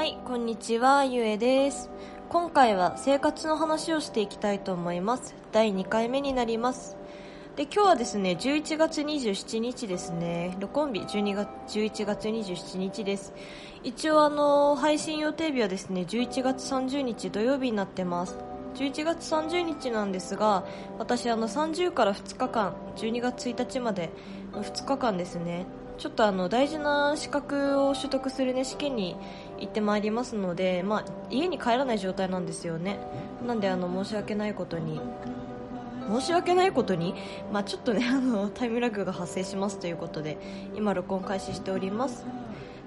はい、こんにちは、ゆえです。今回は生活の話をしていきたいと思います。第2回目になります。で、今日はですね、11月27日ですね。録音日12月、11月27日です。一応あの、配信予定日はですね、11月30日土曜日になってます。11月30日なんですが、私あの30から2日間、12月1日まで2日間ですね、ちょっとあの大事な資格を取得する、ね、試験に行ってまいりますので、まあ、家に帰らない状態なんですよね。なんであの申し訳ないことに申し訳ないことに、まあ、ちょっとねあのタイムラグが発生しますということで今録音開始しております。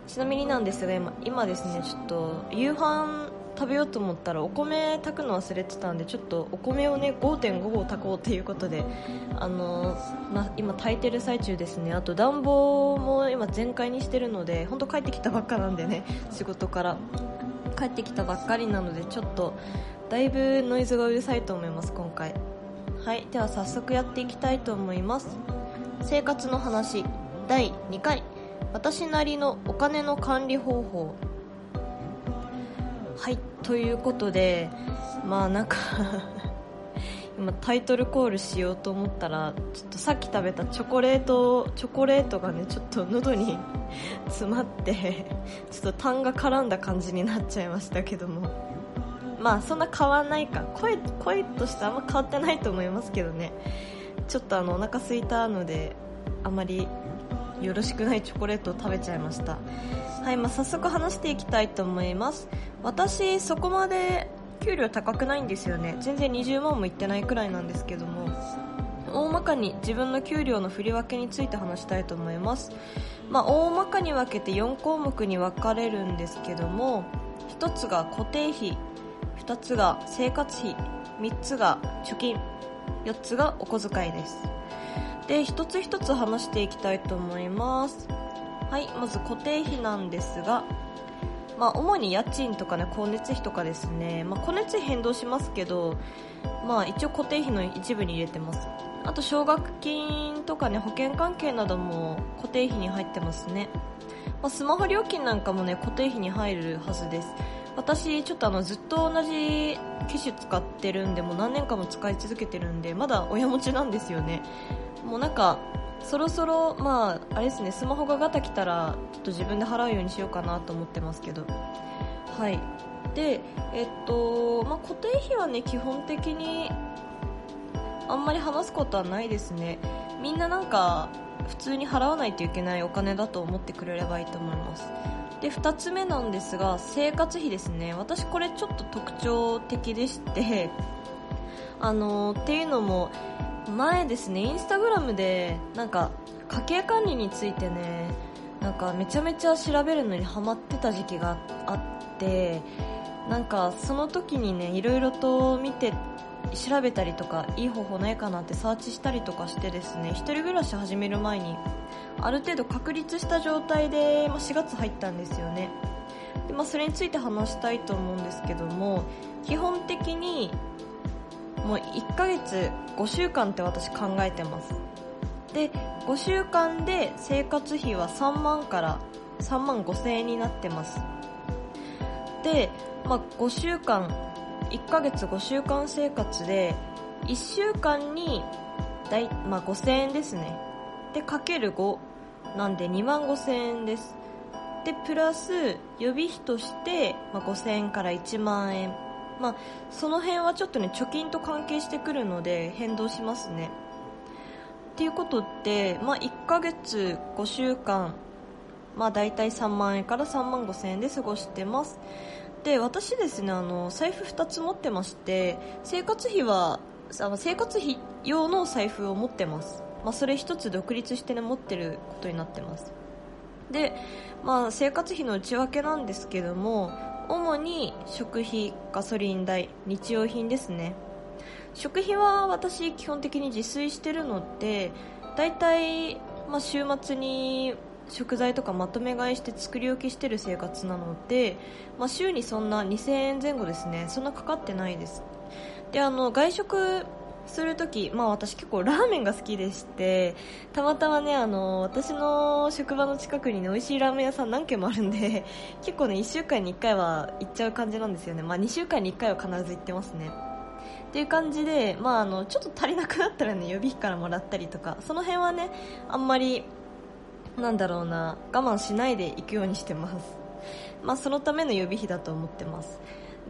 ちなみになんですが今今ですねちょっと夕飯食べようと思ったらお米炊くの忘れてたんでちょっとお米をね5.5合炊こうということであの、ま、今炊いてる最中ですね。あと暖房も今全開にしてるので本当帰ってきたばっかなんでね仕事から。帰ってきたばっかりなのでちょっとだいぶノイズがうるさいと思います今回。はいでは早速やっていきたいと思います。生活の話第2回。私なりのお金の管理方法。はいということでまあなんか 今タイトルコールしようと思ったらちょっとさっき食べたチョコレートチョコレートがねちょっと喉に 詰まってちょっと痰が絡んだ感じになっちゃいましたけども。まあそんな変わんないか。声声としてあんま変わってないと思いますけどね。ちょっとあのお腹空いたのであまりよろしくないチョコレートを食べちゃいました。はい、まあ、早速話していきたいと思います。私そこまで給料高くないんですよね。全然20万もいってないくらいなんですけども。大まかに自分の給料の振り分けについて話したいと思います、まあ、大まかに分けて4項目に分かれるんですけども1つが固定費2つが生活費3つが貯金4つがお小遣いです。で一つ一つ話していきたいと思います。はいまず固定費なんですがまあ、主に家賃とかね光熱費とかですね、まあ、光熱費変動しますけど、まあ、一応固定費の一部に入れてます。あと奨学金とかね保険関係なども固定費に入ってますね、まあ、スマホ料金なんかもね固定費に入るはずです。私ちょっとあのずっと同じ機種使ってるんでもう何年間も使い続けてるんでまだ親持ちなんですよねもうなんかそろそろ、まあ、あれですね、スマホがガタ来たら、ちょっと自分で払うようにしようかなと思ってますけど。はい。で、えっと、まあ、固定費はね、基本的に、あんまり話すことはないですね。みんななんか、普通に払わないといけないお金だと思ってくれればいいと思います。で、二つ目なんですが、生活費ですね。私これちょっと特徴的でして、あの、っていうのも、前ですねインスタグラムでなんか家計管理についてねなんかめちゃめちゃ調べるのにハマってた時期があってなんかその時にねいろいろと見て調べたりとかいい方法ないかなってサーチしたりとかしてですね一人暮らし始める前にある程度確立した状態で、まあ、4月入ったんですよね。で、まあ、それについて話したいと思うんですけども基本的にもう1ヶ月5週間って私考えてます。で5週間で生活費は3万から3万5千円になってます。で、まあ、5週間1ヶ月5週間生活で1週間に大、まあ、5千円ですね。でかける5なんで2万5千円です。でプラス予備費として、まあ、5千円から1万円。まあ、その辺はちょっとね貯金と関係してくるので変動しますね。っていうことって、まあ、1ヶ月5週間。まあ大体3万円から3万5千円で過ごしてます。で私ですねあの財布2つ持ってまして生活費はあの生活費用の財布を持ってます、まあ、それ1つ独立してね持ってることになってます。で、まあ、生活費の内訳なんですけども主に食費、ガソリン代、日用品ですね。食費は私基本的に自炊してるのでだいたい、まあ、週末に食材とかまとめ買いして作り置きしてる生活なので、まあ、週にそんな2000円前後ですね。そんなかかってないです。であの外食するとき、まあ私結構ラーメンが好きでして、たまたまね、あの、私の職場の近くにね、美味しいラーメン屋さん何軒もあるんで、結構ね、1週間に1回は行っちゃう感じなんですよね。まあ2週間に1回は必ず行ってますね。っていう感じで、まああの、ちょっと足りなくなったらね、予備費からもらったりとか、その辺はね、あんまり、なんだろうな、我慢しないで行くようにしてます。まあそのための予備費だと思ってます。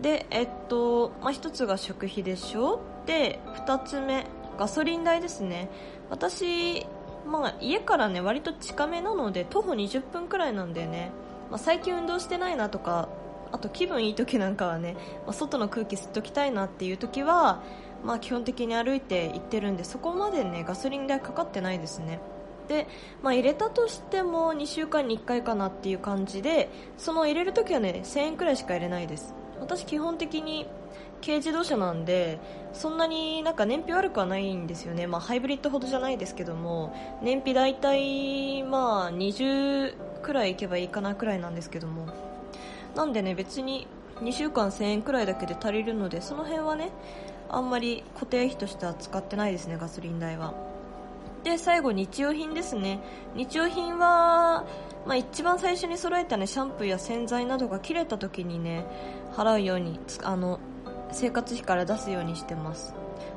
で、えっと、まあ、1つが食費でしょ？で、2つ目、ガソリン代ですね。私、まあ、家からね、割と近めなので、徒歩20分くらいなんだよね。まあ、最近運動してないなとか、あと気分いい時なんかはね、まあ、外の空気吸っときたいなっていう時は、まあ、基本的に歩いて行ってるんで、そこまでね、ガソリン代かかってないですね。で、まあ、入れたとしても2週間に1回かなっていう感じでその入れるときはね1000円くらいしか入れないです私基本的に軽自動車なんでそんなになんか燃費悪くはないんですよね、まあ、ハイブリッドほどじゃないですけども燃費大体まあ20くらいいけばいいかなくらいなんですけども。なんでね別に2週間1000円くらいだけで足りるのでその辺はねあんまり固定費としては使ってないですねガソリン代は。で最後日用品ですね。日用品は、まあ、一番最初に揃えたねシャンプーや洗剤などが切れた時にね払うようにあの生活費から出すようにしてます。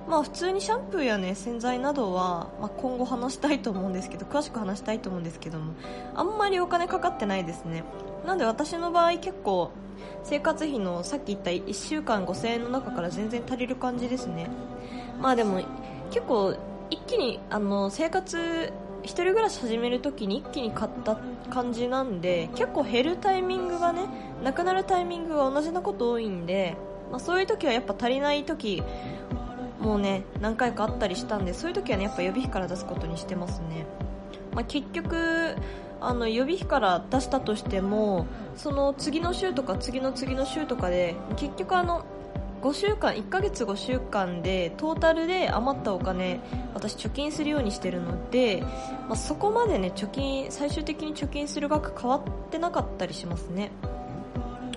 まあ普通にシャンプーやね洗剤などは、まあ、今後話したいと思うんですけど詳しく話したいと思うんですけどもあんまりお金かかってないですね。なんで私の場合結構生活費のさっき言った1週間5000円の中から全然足りる感じですね。まあでも結構一気にあの生活一人暮らし始めるときに一気に買った感じなんで結構減るタイミングがねなくなるタイミングが同じなこと多いんで、まあ、そういう時はやっぱ足りない時もうね何回かあったりしたんでそういう時はねやっぱ予備費から出すことにしてますね、まあ、結局あの予備費から出したとしてもその次の週とか次の次の週とかで結局あの5週間1ヶ月5週間でトータルで余ったお金私貯金するようにしてるので、まあ、そこまでね貯金最終的に貯金する額変わってなかったりしますね。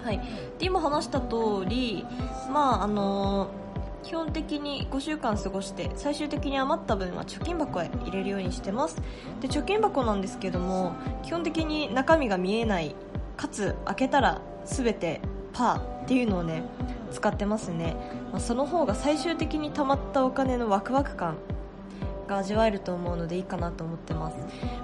はい。で今話した通りまああのー基本的に5週間過ごして最終的に余った分は貯金箱へ入れるようにしてます。で貯金箱なんですけども基本的に中身が見えないかつ開けたら全てパーっていうのをね使ってますね、まあ、その方が最終的に貯まったお金のワクワク感が味わえると思うのでいいかなと思ってます、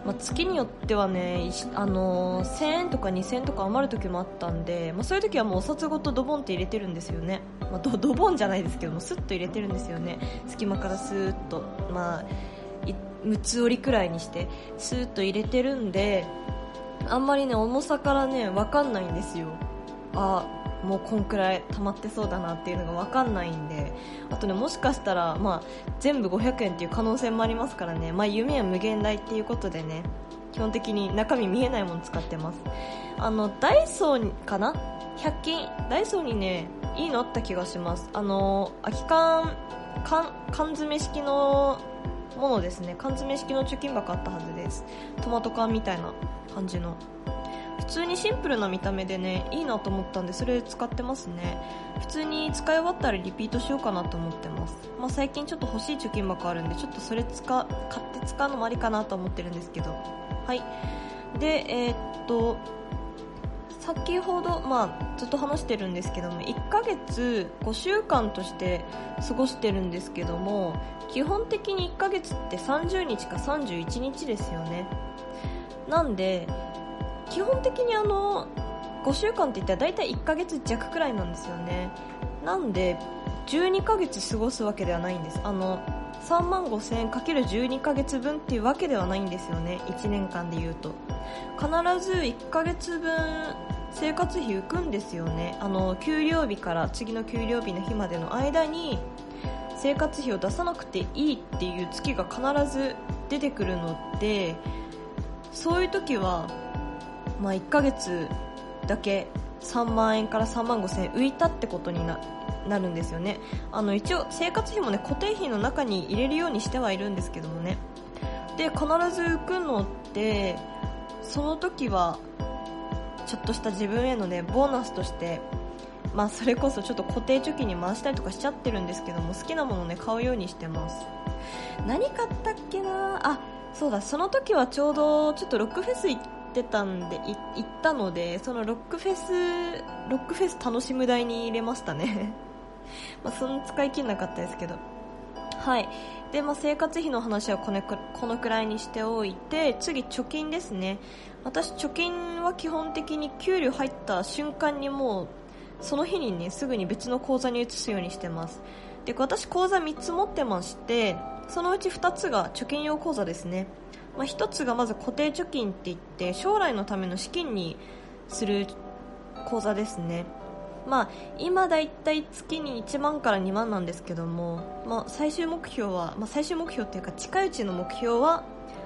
まあ、月によってはね、あのー、1000円とか2000円とか余る時もあったんで、まあ、そういう時はもうお札ごとドボンって入れてるんですよね、まあ、ド ドボンじゃないですけどもスッと入れてるんですよね。隙間からスーッとまあ6つ折りくらいにしてスーッと入れてるんであんまりね重さからね分かんないんですよ。あもうこんくらい溜まってそうだなっていうのが分かんないんであとねもしかしたら、まあ、全部500円っていう可能性もありますからね、まあ、夢は無限大っていうことでね基本的に中身見えないもの使ってます。あのダイソーかな？100均？ダイソーにねいいのあった気がします。あの空き缶缶缶詰式のものですね。缶詰式の貯金箱あったはずです。トマト缶みたいな感じの。普通にシンプルな見た目でねいいなと思ったんでそれ使ってますね。普通に使い終わったらリピートしようかなと思ってます、まあ、最近ちょっと欲しい貯金箱あるんでちょっとそれ使買って使うのもありかなと思ってるんですけど。はい。でえー、っと先ほど、まあ、ずっと話してるんですけども1ヶ月5週間として過ごしてるんですけども基本的に1ヶ月って30日か31日ですよね。なんで基本的にあの5週間って言ったら大体1ヶ月弱くらいなんですよね。なんで12ヶ月過ごすわけではないんです。あの3万5000円かける12ヶ月分っていうわけではないんですよね。1年間で言うと。必ず1ヶ月分生活費浮くんですよね。あの給料日から次の給料日の日までの間に生活費を出さなくていいっていう月が必ず出てくるのでそういう時はまあ、1ヶ月だけ3万円から3万5千円浮いたってことにななるんですよね。あの一応生活費もね固定費の中に入れるようにしてはいるんですけどもね。で必ず浮くのってその時はちょっとした自分へのねボーナスとしてまあ、それこそちょっと固定貯金に回したりとかしちゃってるんですけども好きなものね買うようにしてます。何買ったっけな？あそうだその時はちょうどちょっとロックフェス行ってたんで行ったのでそのロックフェスロックフェス楽しむ台に入れましたね。まあその使い切んなかったですけど。はい。で、まあ、生活費の話はこのくこのくらいにしておいて次貯金ですね。私貯金は基本的に給料入った瞬間にもうその日にねすぐに別の口座に移すようにしてます。で私口座3つ持ってましてそのうち2つが貯金用口座ですね、まあ、1つがまず固定貯金って言って将来のための資金にする口座ですね。まあ、今だいたい月に1万から2万なんですけども、まあ、最終目標は、まあ、最終目標っていうか近いうちの目標は、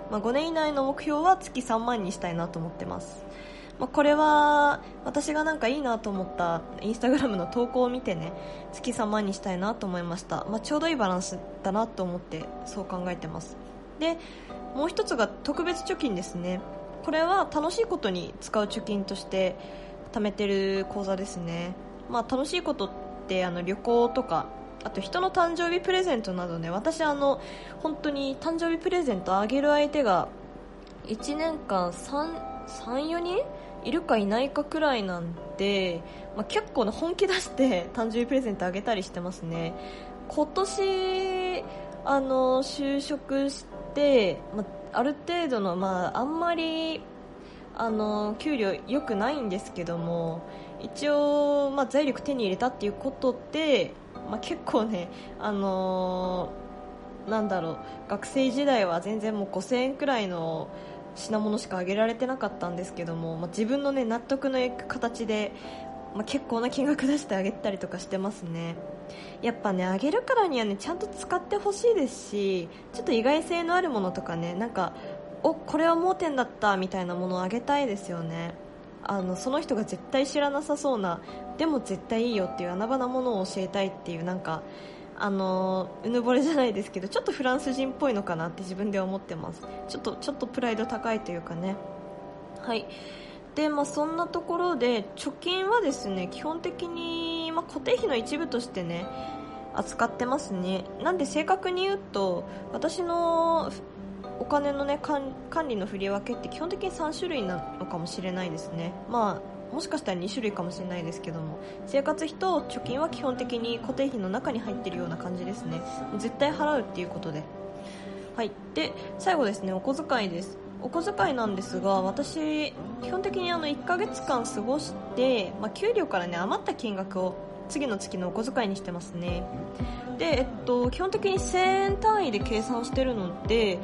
まあ、5年以内の目標は月3万にしたいなと思ってます。まあ、これは私がなんかいいなと思ったインスタグラムの投稿を見てね月3万にしたいなと思いました、まあ、ちょうどいいバランスだなと思ってそう考えてます。でもう一つが特別貯金ですね。これは楽しいことに使う貯金として貯めてる口座ですね、まあ、楽しいことってあの旅行とかあと人の誕生日プレゼントなどね。私あの本当に誕生日プレゼントあげる相手が1年間34人？いるかいないかくらいなんで、まあ、結構な本気出して誕生日プレゼントあげたりしてますね。今年あの就職し、まあ、ある程度の、まあ、あんまりあの給料良くないんですけども一応、まあ、財力手に入れたっていうことで、まあ、結構ねあのなんだろう学生時代は全然もう5000円くらいの品物しかあげられてなかったんですけども、まあ、自分の、ね、納得のいく形で、まあ、結構な金額出してあげたりとかしてますね。やっぱねあげるからにはねちゃんと使ってほしいですしちょっと意外性のあるものとかねなんかおこれは盲点だったみたいなものをあげたいですよね。あのその人が絶対知らなさそうなでも絶対いいよっていう穴場なものを教えたいっていうなんかあのうぬぼれじゃないですけどちょっとフランス人っぽいのかなって自分では思ってます。ちょっとちょっとプライド高いというかね。はい。でまあ、そんなところで貯金はですね基本的に、まあ、固定費の一部としてね扱ってますね。なんで正確に言うと私のお金のね管理の振り分けって基本的に3種類なのかもしれないですね。まあもしかしたら2種類かもしれないですけども生活費と貯金は基本的に固定費の中に入ってるような感じですね。絶対払うっていうことで。はい。で最後ですねお小遣いです。お小遣いなんですが私基本的にあの1ヶ月間過ごして、まあ、給料からね余った金額を次の月のお小遣いにしてますね。で、えっと、基本的に1000円単位で計算してるので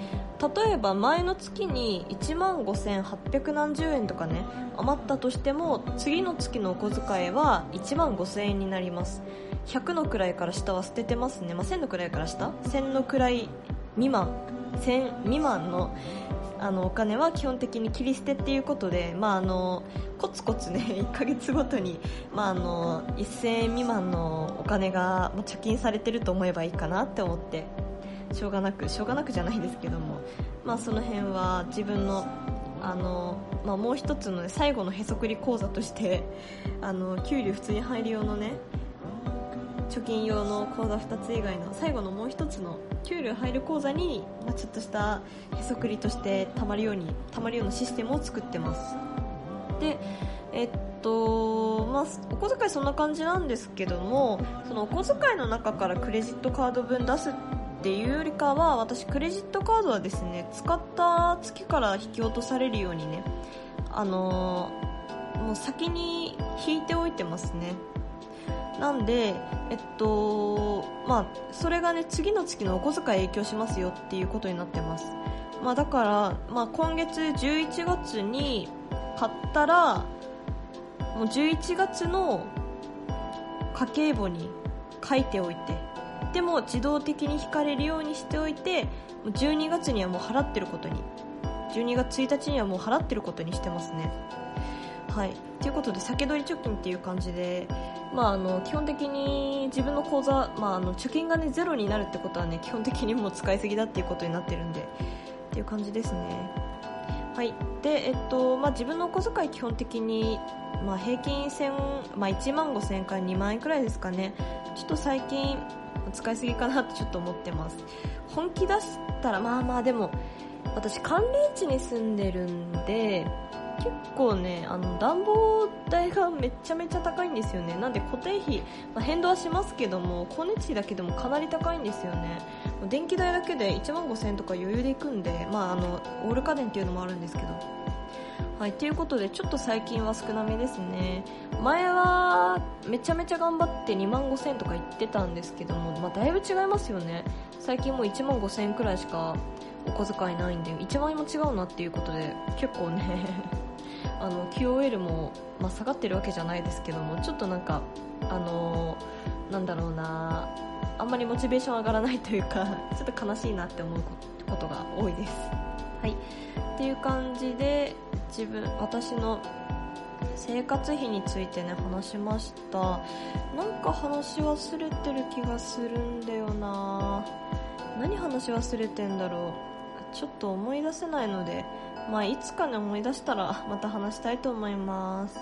例えば前の月に1万5800何十円とかね余ったとしても次の月のお小遣いは1万5000円になります。100の位から下は捨ててますね、まあ、1000の位から下？1000の位未満。1000未満のあのお金は基本的に切り捨てっていうことで、まあ、あのコツコツね 1ヶ月ごとに、まあ、あの1000円未満のお金が、貯金されてると思えばいいかなって思ってしょうがなくしょうがなくじゃないですけども、まあ、その辺は自分のあの、まあ、もう一つの、最後のへそくり講座としてあの給料普通に入る用のね貯金用の口座2つ以外の最後のもう一つの給料入る口座に、まあ、ちょっとしたへそくりとしてたまるようにたまるようなシステムを作ってます。でえっとまあ、お小遣いそんな感じなんですけどもそのお小遣いの中からクレジットカード分出すっていうよりかは私クレジットカードはですね使った月から引き落とされるようにねあのー、もう先に引いておいてますね。なんでえっとまあそれがね次の月のお小遣い影響しますよっていうことになってます。まあだから、まあ、今月11月に買ったらもう11月の家計簿に書いておいてでも自動的に引かれるようにしておいて12月にはもう払ってることに12月1日にはもう払ってることにしてますね。はい。ということで先取り貯金っていう感じで、まあ、あの基本的に自分の口座、まあ、あの貯金が、ね、ゼロになるってことは、ね、基本的にもう使いすぎだっていうことになってるんでっていう感じですね。はい。でえっとまあ、自分のお小遣い基本的に、まあ、平均1000、まあ、1万5000円から2万円くらいですかね。ちょっと最近使いすぎかなってちょっと思ってます。本気出したらまあまあでも私寒冷地に住んでるんで結構ねあの暖房代がめちゃめちゃ高いんですよね。なんで固定費、まあ、変動はしますけども光熱費だけでもかなり高いんですよね。電気代だけで1万5000円とか余裕でいくんで、まあ、あのオール家電っていうのもあるんですけど。はい、ということでちょっと最近は少なめですね。前はめちゃめちゃ頑張って2万5000円とか言ってたんですけども、まあ、だいぶ違いますよね。最近もう1万5000円くらいしかお小遣いないんで1万円も違うなっていうことで結構ねあの QOL も、まあ、下がってるわけじゃないですけどもちょっとなんかあのー、なんだろうなあんまりモチベーション上がらないというか ちょっと悲しいなって思うことが多いです。はい。っていう感じで自分私の生活費についてね話しました。なんか話忘れてる気がするんだよな。何話忘れてんだろう。ちょっと思い出せないのでまあ、いつかね思い出したらまた話したいと思います。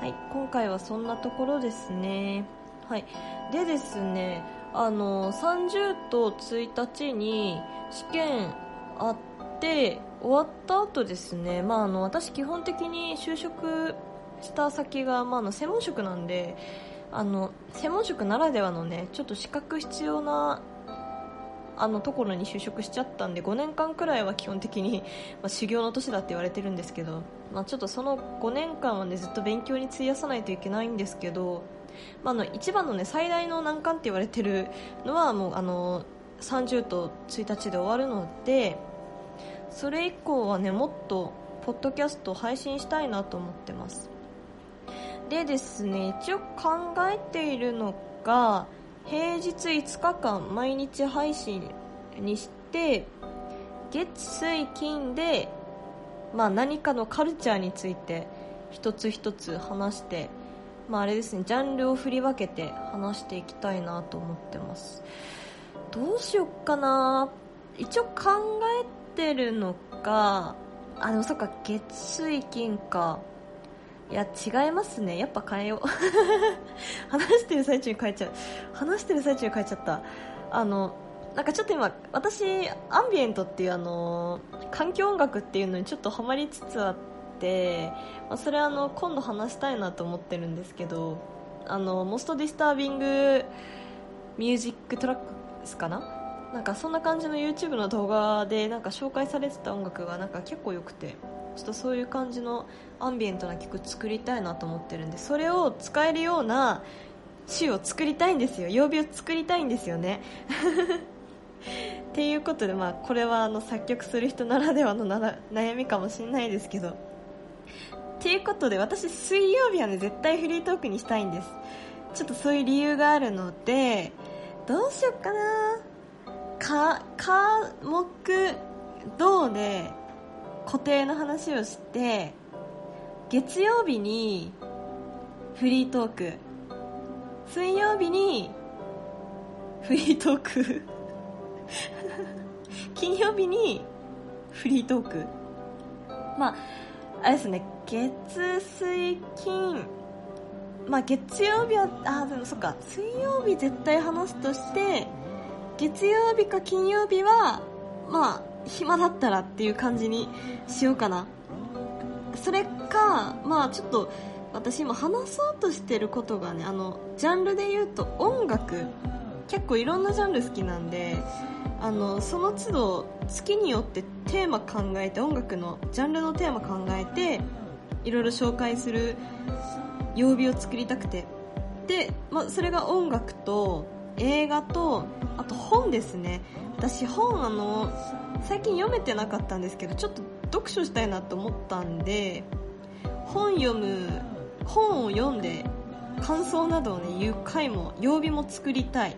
はい今回はそんなところですね。はいでですねあの30と1日に試験あって終わった後ですねまああの私基本的に就職した先が、まあ、の専門職なんであの専門職ならではのねちょっと資格必要なあのところに就職しちゃったんで5年間くらいは基本的に、まあ、修行の年だって言われてるんですけど、まあ、ちょっとその5年間は、ね、ずっと勉強に費やさないといけないんですけど、まあ、の一番の、ね、最大の難関って言われてるのはもうあの30と1日で終わるのでそれ以降はねもっとポッドキャストを配信したいなと思ってます。でですね一応考えているのが平日5日間毎日配信にして月水金で、まあ、何かのカルチャーについて一つ一つ話して、まあ、あれですねジャンルを振り分けて話していきたいなと思ってます。どうしよっかな。一応考えてるのかあでもそっか月水金か。いや違いますね。やっぱ変えよう。話してる最中に変えちゃう。話してる最中に変えちゃった。あのなんかちょっと今私アンビエントっていうあの環境音楽っていうのにちょっとハマりつつあって、まあ、それはあの今度話したいなと思ってるんですけどあの most disturbing music track ですかな？なんかそんな感じの YouTube の動画でなんか紹介されてた音楽がなんか結構良くて。ちょっとそういう感じのアンビエントな曲作りたいなと思ってるんでそれを使えるような詞を作りたいんですよ。曜日を作りたいんですよね。っていうことで、まあ、これはあの作曲する人ならではの悩みかもしれないですけど。っていうことで私水曜日はね絶対フリートークにしたいんです。ちょっとそういう理由があるのでどうしよっかな。か科目銅で固定の話をして月曜日にフリートーク。水曜日にフリートーク。金曜日にフリートーク。まああれですね。月水金。まあ月曜日はあでもそっか。水曜日絶対話すとして月曜日か金曜日はまあ暇だったらっていう感じにしようかな。それかまあちょっと私今話そうとしてることがねあのジャンルで言うと音楽。結構いろんなジャンル好きなんであのその都度月によってテーマ考えて音楽のジャンルのテーマ考えていろいろ紹介する曜日を作りたくて。で、まあ、それが音楽と映画とあと本ですね。私本あの最近読めてなかったんですけどちょっと読書したいなと思ったんで本読む本を読んで感想などをね言う回も曜日も作りたい。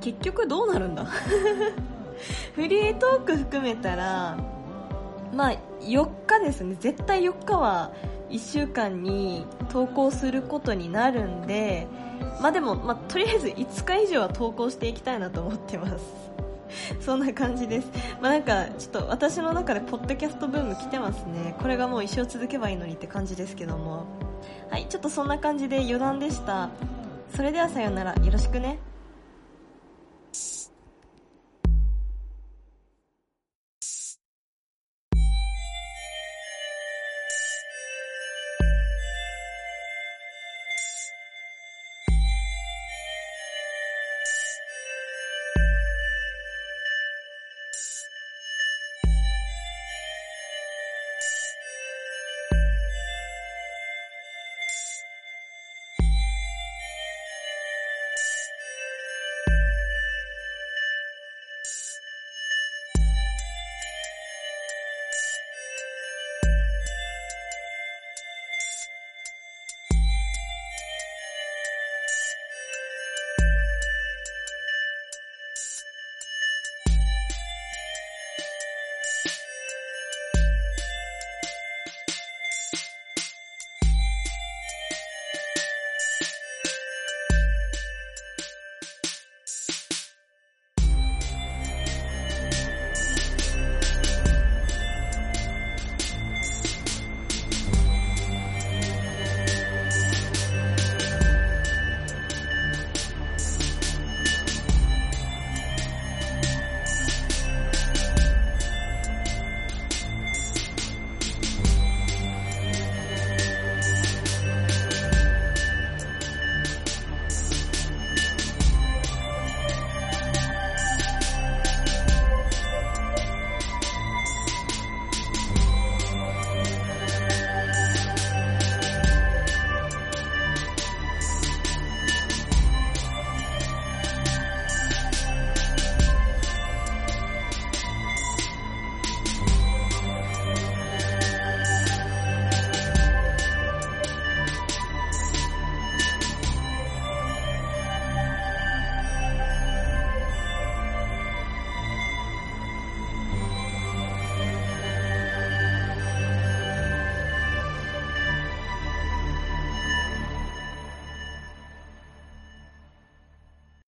結局どうなるんだ？フリートーク含めたらまあ4日ですね。絶対4日は1週間に投稿することになるんでまあでも、まあ、とりあえず5日以上は投稿していきたいなと思ってます そんな感じです。まあなんか、ちょっと私の中でポッドキャストブーム来てますね。これがもう一生続けばいいのにって感じですけども。はい、ちょっとそんな感じで余談でした。それではさようなら。よろしくね。